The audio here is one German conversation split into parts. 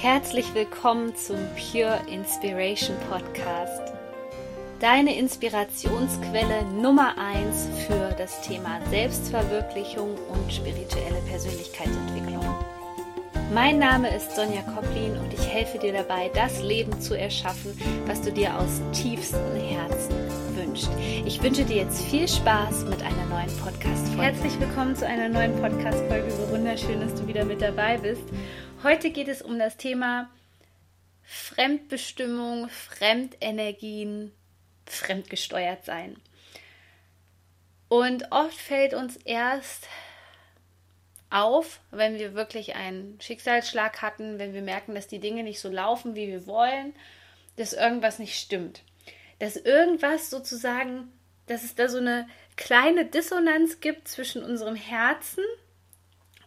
Herzlich willkommen zum Pure Inspiration Podcast. Deine Inspirationsquelle Nummer 1 für das Thema Selbstverwirklichung und spirituelle Persönlichkeitsentwicklung. Mein Name ist Sonja Koplin und ich helfe dir dabei, das Leben zu erschaffen, was du dir aus tiefstem Herzen wünschst. Ich wünsche dir jetzt viel Spaß mit einer neuen Podcast-Folge. Herzlich willkommen zu einer neuen Podcast-Folge. So wunderschön, dass du wieder mit dabei bist. Heute geht es um das Thema Fremdbestimmung, Fremdenergien, fremdgesteuert sein. Und oft fällt uns erst auf, wenn wir wirklich einen Schicksalsschlag hatten, wenn wir merken, dass die Dinge nicht so laufen, wie wir wollen, dass irgendwas nicht stimmt. Dass irgendwas sozusagen, dass es da so eine kleine Dissonanz gibt zwischen unserem Herzen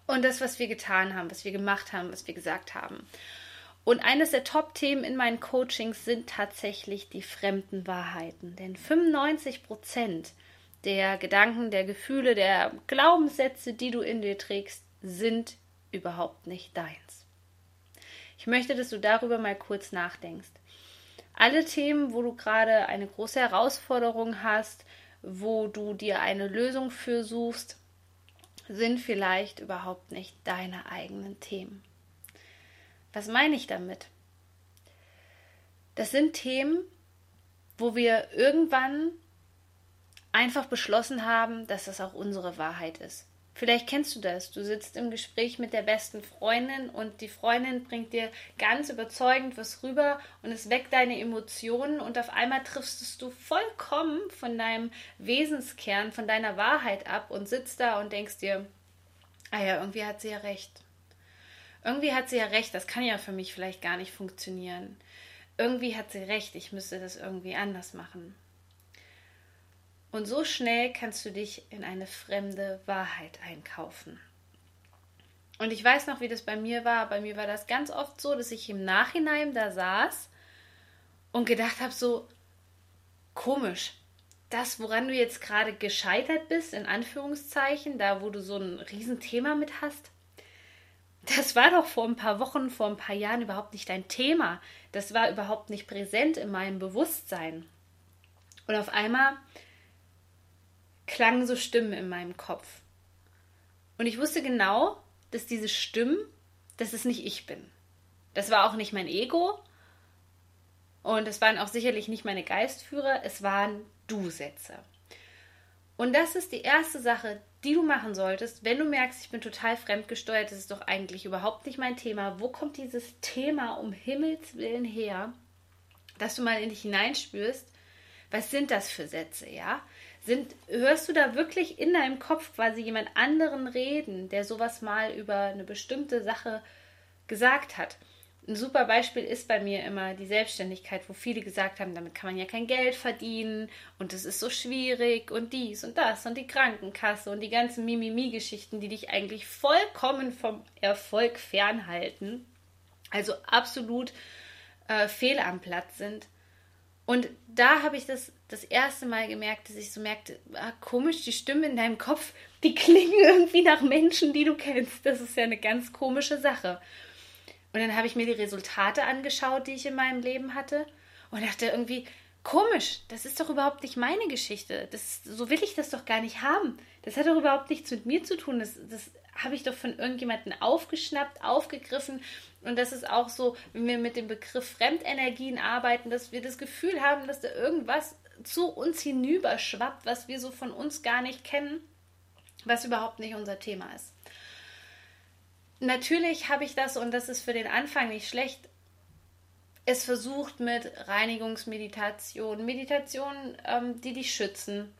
und das, was wir getan haben, was wir gemacht haben, was wir gesagt haben. Und eines der Top-Themen in meinen Coachings sind tatsächlich die fremden Wahrheiten. Denn 95 Prozent der Gedanken, der Gefühle, der Glaubenssätze, die du in dir trägst, sind überhaupt nicht deins. Ich möchte, dass du darüber mal kurz nachdenkst. Alle Themen, wo du gerade eine große Herausforderung hast, wo du dir eine Lösung für suchst, sind vielleicht überhaupt nicht deine eigenen Themen. Was meine ich damit? Das sind Themen, wo wir irgendwann einfach beschlossen haben, dass das auch unsere Wahrheit ist. Vielleicht kennst du das. Du sitzt im Gespräch mit der besten Freundin und die Freundin bringt dir ganz überzeugend was rüber und es weckt deine Emotionen und auf einmal triffst du vollkommen von deinem Wesenskern, von deiner Wahrheit ab und sitzt da und denkst dir, ah ja, irgendwie hat sie ja recht. Irgendwie hat sie ja recht, das kann ja für mich vielleicht gar nicht funktionieren. Irgendwie hat sie recht, ich müsste das irgendwie anders machen. Und so schnell kannst du dich in eine fremde Wahrheit einkaufen. Und ich weiß noch, wie das bei mir war. Bei mir war das ganz oft so, dass ich im Nachhinein da saß und gedacht habe, so komisch, das, woran du jetzt gerade gescheitert bist, in Anführungszeichen, da wo du so ein Riesenthema mit hast, das war doch vor ein paar Wochen, vor ein paar Jahren überhaupt nicht dein Thema. Das war überhaupt nicht präsent in meinem Bewusstsein. Und auf einmal klangen so Stimmen in meinem Kopf. Und ich wusste genau, dass diese Stimmen, dass es nicht ich bin. Das war auch nicht mein Ego. Und es waren auch sicherlich nicht meine Geistführer, es waren Du-Sätze. Und das ist die erste Sache, die du machen solltest, wenn du merkst, ich bin total fremdgesteuert, das ist doch eigentlich überhaupt nicht mein Thema. Wo kommt dieses Thema um Himmels Willen her, dass du mal in dich hineinspürst? Was sind das für Sätze, ja? Sind, hörst du da wirklich in deinem Kopf quasi jemand anderen reden, der sowas mal über eine bestimmte Sache gesagt hat? Ein super Beispiel ist bei mir immer die Selbstständigkeit, wo viele gesagt haben, damit kann man ja kein Geld verdienen und es ist so schwierig und dies und das und die Krankenkasse und die ganzen Mimimi-Geschichten, die dich eigentlich vollkommen vom Erfolg fernhalten, also absolut äh, fehl am Platz sind. Und da habe ich das das erste Mal gemerkt, dass ich so merkte, ah, komisch, die Stimmen in deinem Kopf, die klingen irgendwie nach Menschen, die du kennst. Das ist ja eine ganz komische Sache. Und dann habe ich mir die Resultate angeschaut, die ich in meinem Leben hatte und dachte irgendwie, komisch, das ist doch überhaupt nicht meine Geschichte. Das, so will ich das doch gar nicht haben. Das hat doch überhaupt nichts mit mir zu tun. Das, das habe ich doch von irgendjemandem aufgeschnappt, aufgegriffen. Und das ist auch so, wenn wir mit dem Begriff Fremdenergien arbeiten, dass wir das Gefühl haben, dass da irgendwas zu uns hinüberschwappt, was wir so von uns gar nicht kennen, was überhaupt nicht unser Thema ist. Natürlich habe ich das, und das ist für den Anfang nicht schlecht, es versucht mit Reinigungsmeditation, Meditationen, ähm, die dich schützen,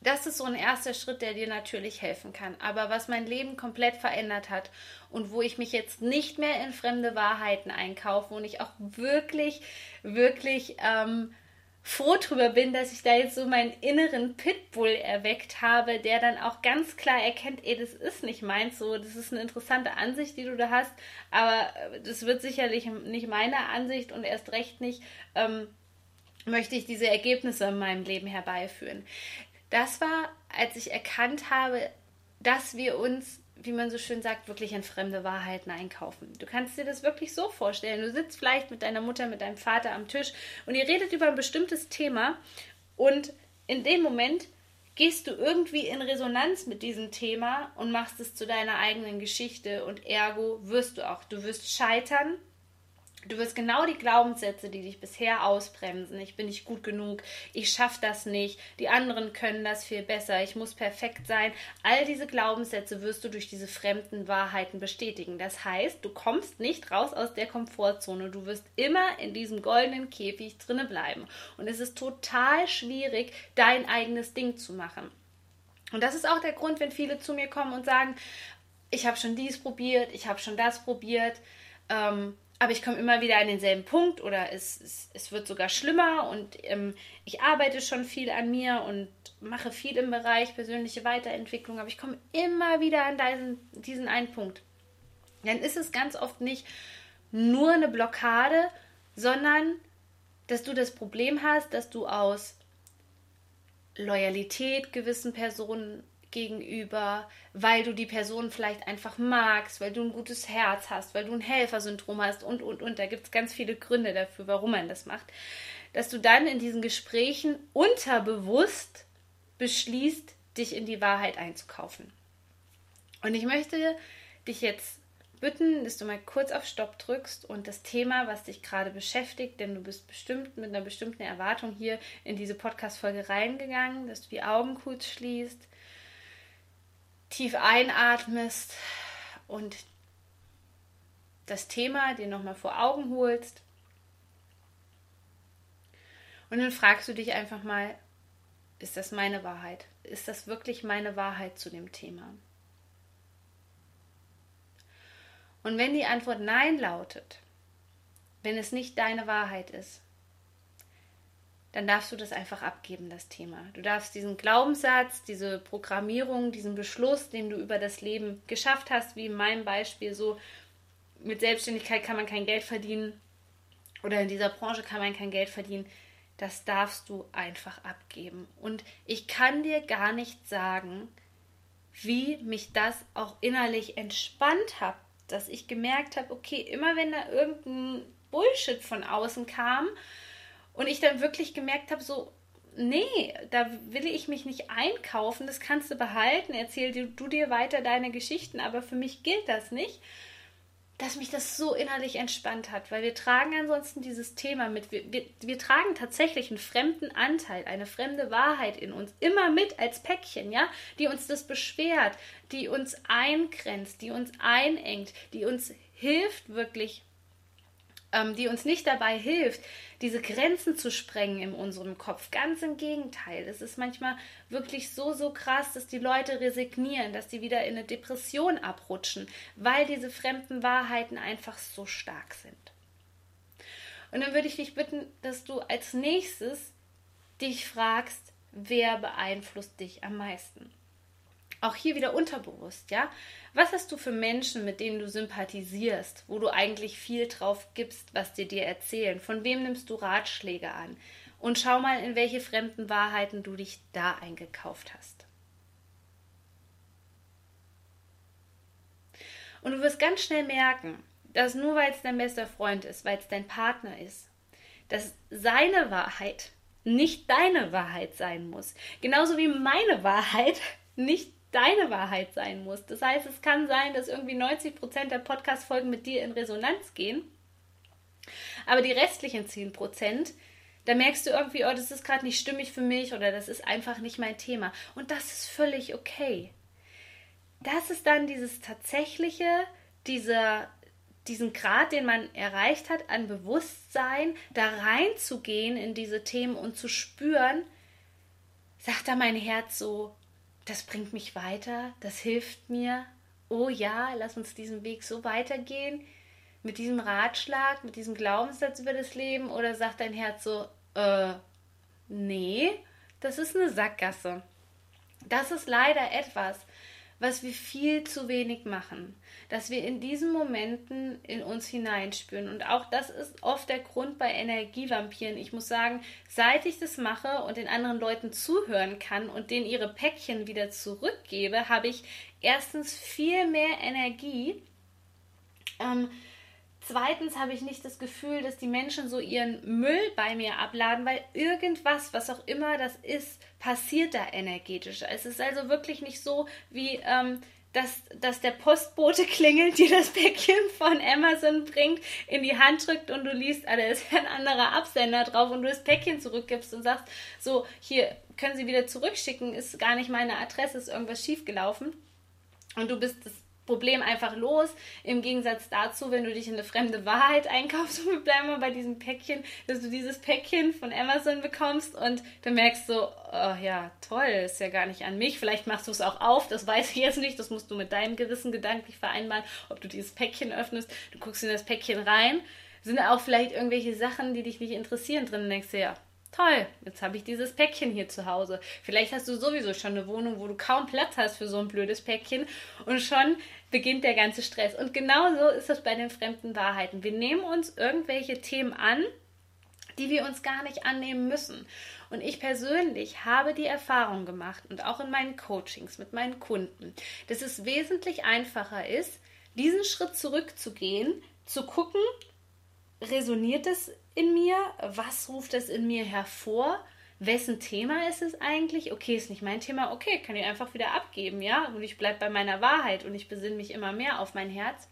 das ist so ein erster Schritt, der dir natürlich helfen kann. Aber was mein Leben komplett verändert hat und wo ich mich jetzt nicht mehr in fremde Wahrheiten einkaufe und ich auch wirklich, wirklich ähm, froh drüber bin, dass ich da jetzt so meinen inneren Pitbull erweckt habe, der dann auch ganz klar erkennt, ey, das ist nicht meins so, das ist eine interessante Ansicht, die du da hast, aber das wird sicherlich nicht meine Ansicht und erst recht nicht ähm, möchte ich diese Ergebnisse in meinem Leben herbeiführen das war, als ich erkannt habe, dass wir uns wie man so schön sagt, wirklich in fremde Wahrheiten einkaufen. Du kannst dir das wirklich so vorstellen. Du sitzt vielleicht mit deiner Mutter, mit deinem Vater am Tisch und ihr redet über ein bestimmtes Thema und in dem Moment gehst du irgendwie in Resonanz mit diesem Thema und machst es zu deiner eigenen Geschichte und ergo wirst du auch. Du wirst scheitern Du wirst genau die Glaubenssätze, die dich bisher ausbremsen. Ich bin nicht gut genug, ich schaffe das nicht, die anderen können das viel besser, ich muss perfekt sein. All diese Glaubenssätze wirst du durch diese fremden Wahrheiten bestätigen. Das heißt, du kommst nicht raus aus der Komfortzone. Du wirst immer in diesem goldenen Käfig drinne bleiben. Und es ist total schwierig, dein eigenes Ding zu machen. Und das ist auch der Grund, wenn viele zu mir kommen und sagen, ich habe schon dies probiert, ich habe schon das probiert. Ähm, aber ich komme immer wieder an denselben Punkt oder es, es, es wird sogar schlimmer und ähm, ich arbeite schon viel an mir und mache viel im Bereich persönliche Weiterentwicklung, aber ich komme immer wieder an diesen, diesen einen Punkt. Dann ist es ganz oft nicht nur eine Blockade, sondern dass du das Problem hast, dass du aus Loyalität gewissen Personen gegenüber, weil du die Person vielleicht einfach magst, weil du ein gutes Herz hast, weil du ein Helfersyndrom hast und, und, und. Da gibt es ganz viele Gründe dafür, warum man das macht. Dass du dann in diesen Gesprächen unterbewusst beschließt, dich in die Wahrheit einzukaufen. Und ich möchte dich jetzt bitten, dass du mal kurz auf Stopp drückst und das Thema, was dich gerade beschäftigt, denn du bist bestimmt mit einer bestimmten Erwartung hier in diese Podcast-Folge reingegangen, dass du die Augen kurz schließt, tief einatmest und das Thema dir nochmal vor Augen holst. Und dann fragst du dich einfach mal, ist das meine Wahrheit? Ist das wirklich meine Wahrheit zu dem Thema? Und wenn die Antwort Nein lautet, wenn es nicht deine Wahrheit ist, dann darfst du das einfach abgeben, das Thema. Du darfst diesen Glaubenssatz, diese Programmierung, diesen Beschluss, den du über das Leben geschafft hast, wie in meinem Beispiel so, mit Selbstständigkeit kann man kein Geld verdienen oder in dieser Branche kann man kein Geld verdienen, das darfst du einfach abgeben. Und ich kann dir gar nicht sagen, wie mich das auch innerlich entspannt hat, dass ich gemerkt habe, okay, immer wenn da irgendein Bullshit von außen kam, und ich dann wirklich gemerkt habe, so, nee, da will ich mich nicht einkaufen, das kannst du behalten, erzähl du, du dir weiter deine Geschichten, aber für mich gilt das nicht dass mich das so innerlich entspannt hat, weil wir tragen ansonsten dieses Thema mit. Wir, wir, wir, tragen tatsächlich einen fremden Anteil, eine fremde Wahrheit in uns, immer mit als Päckchen, ja, die uns das beschwert, die uns eingrenzt, die uns einengt, die uns hilft, wirklich ähm, die uns nicht dabei hilft, diese Grenzen zu sprengen in unserem Kopf. Ganz im Gegenteil. Es ist manchmal wirklich so, so krass, dass die Leute resignieren, dass sie wieder in eine Depression abrutschen, weil diese fremden Wahrheiten einfach so stark sind. Und dann würde ich dich bitten, dass du als nächstes dich fragst, wer beeinflusst dich am meisten? Auch hier wieder unterbewusst, ja? Was hast du für Menschen, mit denen du sympathisierst, wo du eigentlich viel drauf gibst, was die dir erzählen? Von wem nimmst du Ratschläge an? Und schau mal, in welche fremden Wahrheiten du dich da eingekauft hast. Und du wirst ganz schnell merken, dass nur weil es dein bester Freund ist, weil es dein Partner ist, dass seine Wahrheit nicht deine Wahrheit sein muss. Genauso wie meine Wahrheit nicht deine Wahrheit sein muss. Das heißt, es kann sein, dass irgendwie 90 Prozent der Podcast-Folgen mit dir in Resonanz gehen, aber die restlichen 10 Prozent, da merkst du irgendwie, oh, das ist gerade nicht stimmig für mich oder das ist einfach nicht mein Thema. Und das ist völlig okay. Das ist dann dieses tatsächliche, dieser, diesen Grad, den man erreicht hat, an Bewusstsein, da reinzugehen in diese Themen und zu spüren, sagt da mein Herz so, das bringt mich weiter, das hilft mir. Oh ja, lass uns diesen Weg so weitergehen, mit diesem Ratschlag, mit diesem Glaubenssatz über das Leben, oder sagt dein Herz so, äh, nee, das ist eine Sackgasse. Das ist leider etwas, was wir viel zu wenig machen. Dass wir in diesen Momenten in uns hineinspüren. Und auch das ist oft der Grund bei Energievampiren. Ich muss sagen, seit ich das mache und den anderen Leuten zuhören kann und denen ihre Päckchen wieder zurückgebe, habe ich erstens viel mehr Energie. Ähm, Zweitens habe ich nicht das Gefühl, dass die Menschen so ihren Müll bei mir abladen, weil irgendwas, was auch immer das ist, passiert da energetisch. Es ist also wirklich nicht so, wie ähm, dass, dass der Postbote klingelt, dir das Päckchen von Amazon bringt, in die Hand drückt und du liest, ah, da ist ein anderer Absender drauf und du das Päckchen zurückgibst und sagst, so, hier können Sie wieder zurückschicken, ist gar nicht meine Adresse, ist irgendwas schiefgelaufen. Und du bist das Problem einfach los. Im Gegensatz dazu, wenn du dich in eine fremde Wahrheit einkaufst, und wir bleiben mal bei diesem Päckchen, dass du dieses Päckchen von Amazon bekommst und du merkst so, oh ja, toll, ist ja gar nicht an mich. Vielleicht machst du es auch auf, das weiß ich jetzt nicht. Das musst du mit deinem Gewissen gedanklich vereinbaren, ob du dieses Päckchen öffnest. Du guckst in das Päckchen rein. Sind auch vielleicht irgendwelche Sachen, die dich nicht interessieren drin denkst dir, ja, toll, jetzt habe ich dieses Päckchen hier zu Hause. Vielleicht hast du sowieso schon eine Wohnung, wo du kaum Platz hast für so ein blödes Päckchen und schon beginnt der ganze Stress. Und genauso ist das bei den fremden Wahrheiten. Wir nehmen uns irgendwelche Themen an, die wir uns gar nicht annehmen müssen. Und ich persönlich habe die Erfahrung gemacht und auch in meinen Coachings mit meinen Kunden, dass es wesentlich einfacher ist, diesen Schritt zurückzugehen, zu gucken, resoniert es in mir? Was ruft es in mir hervor? Wessen Thema ist es eigentlich? Okay, ist nicht mein Thema. Okay, kann ich einfach wieder abgeben, ja? Und ich bleibe bei meiner Wahrheit und ich besinne mich immer mehr auf mein Herz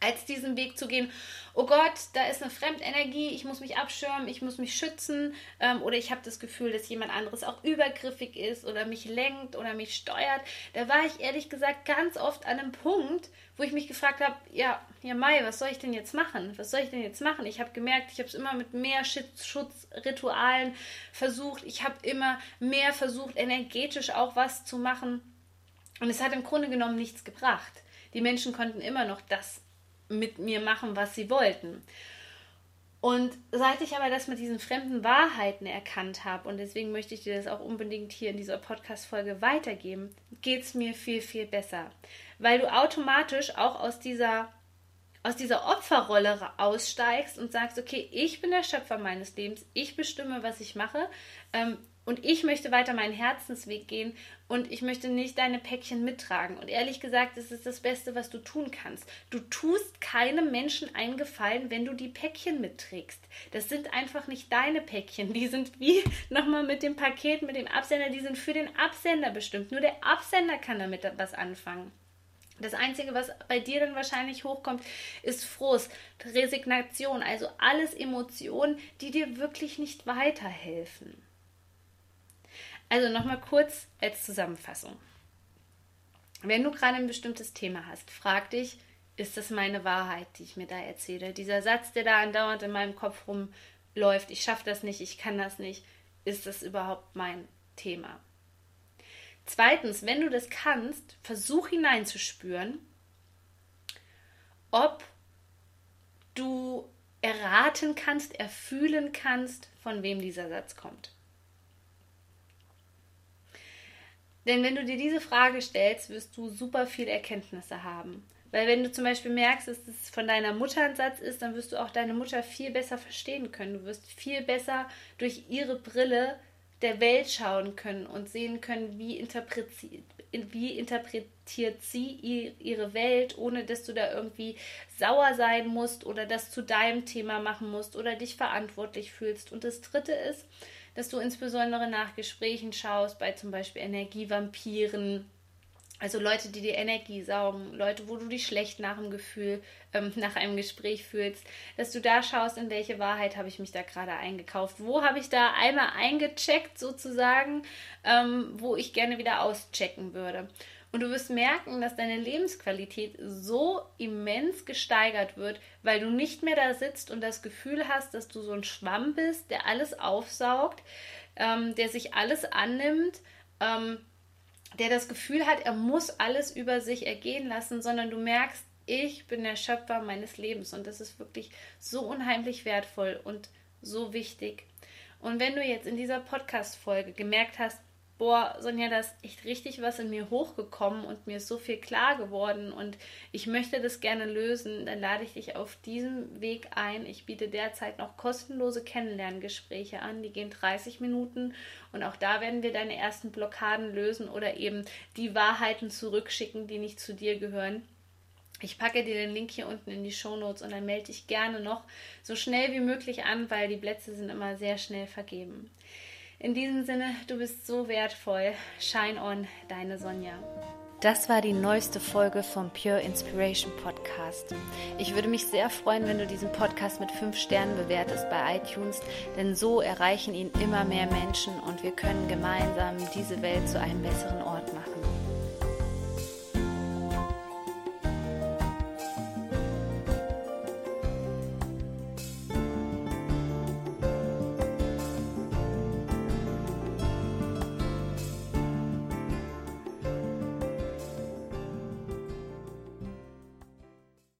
als diesen Weg zu gehen, oh Gott, da ist eine Fremdenergie, ich muss mich abschirmen, ich muss mich schützen ähm, oder ich habe das Gefühl, dass jemand anderes auch übergriffig ist oder mich lenkt oder mich steuert. Da war ich ehrlich gesagt ganz oft an einem Punkt, wo ich mich gefragt habe, ja, ja Mai, was soll ich denn jetzt machen? Was soll ich denn jetzt machen? Ich habe gemerkt, ich habe es immer mit mehr Schutzritualen versucht, ich habe immer mehr versucht, energetisch auch was zu machen und es hat im Grunde genommen nichts gebracht. Die Menschen konnten immer noch das mit mir machen, was sie wollten. Und seit ich aber das mit diesen fremden Wahrheiten erkannt habe, und deswegen möchte ich dir das auch unbedingt hier in dieser Podcast-Folge weitergeben, geht es mir viel, viel besser. Weil du automatisch auch aus dieser, aus dieser Opferrolle aussteigst und sagst, okay, ich bin der Schöpfer meines Lebens, ich bestimme, was ich mache. Ähm, und ich möchte weiter meinen Herzensweg gehen und ich möchte nicht deine Päckchen mittragen. Und ehrlich gesagt, das ist das Beste, was du tun kannst. Du tust keinem Menschen einen Gefallen, wenn du die Päckchen mitträgst. Das sind einfach nicht deine Päckchen. Die sind wie nochmal mit dem Paket, mit dem Absender, die sind für den Absender bestimmt. Nur der Absender kann damit was anfangen. Das Einzige, was bei dir dann wahrscheinlich hochkommt, ist Frust, Resignation, also alles Emotionen, die dir wirklich nicht weiterhelfen. Also nochmal kurz als Zusammenfassung. Wenn du gerade ein bestimmtes Thema hast, frag dich, ist das meine Wahrheit, die ich mir da erzähle? Dieser Satz, der da andauernd in meinem Kopf rumläuft, ich schaffe das nicht, ich kann das nicht, ist das überhaupt mein Thema? Zweitens, wenn du das kannst, versuch hineinzuspüren, ob du erraten kannst, erfühlen kannst, von wem dieser Satz kommt. Denn wenn du dir diese Frage stellst, wirst du super viele Erkenntnisse haben. Weil wenn du zum Beispiel merkst, dass es von deiner Mutter ein Satz ist, dann wirst du auch deine Mutter viel besser verstehen können. Du wirst viel besser durch ihre Brille der Welt schauen können und sehen können, wie interpretiert, wie interpretiert sie ihre Welt, ohne dass du da irgendwie sauer sein musst oder das zu deinem Thema machen musst oder dich verantwortlich fühlst. Und das Dritte ist, dass du insbesondere nach Gesprächen schaust, bei zum Beispiel Energievampiren, also Leute, die dir Energie saugen, Leute, wo du dich schlecht nach dem Gefühl, ähm, nach einem Gespräch fühlst, dass du da schaust, in welche Wahrheit habe ich mich da gerade eingekauft, wo habe ich da einmal eingecheckt sozusagen, ähm, wo ich gerne wieder auschecken würde. Und du wirst merken, dass deine Lebensqualität so immens gesteigert wird, weil du nicht mehr da sitzt und das Gefühl hast, dass du so ein Schwamm bist, der alles aufsaugt, ähm, der sich alles annimmt, ähm, der das Gefühl hat, er muss alles über sich ergehen lassen, sondern du merkst, ich bin der Schöpfer meines Lebens und das ist wirklich so unheimlich wertvoll und so wichtig. Und wenn du jetzt in dieser Podcast-Folge gemerkt hast, boah, Sonja, da ist echt richtig was in mir hochgekommen und mir ist so viel klar geworden und ich möchte das gerne lösen, dann lade ich dich auf diesem Weg ein. Ich biete derzeit noch kostenlose Kennenlerngespräche an, die gehen 30 Minuten und auch da werden wir deine ersten Blockaden lösen oder eben die Wahrheiten zurückschicken, die nicht zu dir gehören. Ich packe dir den Link hier unten in die Show Notes und dann melde dich gerne noch so schnell wie möglich an, weil die Plätze sind immer sehr schnell vergeben. In diesem Sinne, du bist so wertvoll. Shine on, deine Sonja. Das war die neueste Folge vom Pure Inspiration Podcast. Ich würde mich sehr freuen, wenn du diesen Podcast mit fünf Sternen bewertest bei iTunes, denn so erreichen ihn immer mehr Menschen und wir können gemeinsam diese Welt zu einem besseren Ort machen.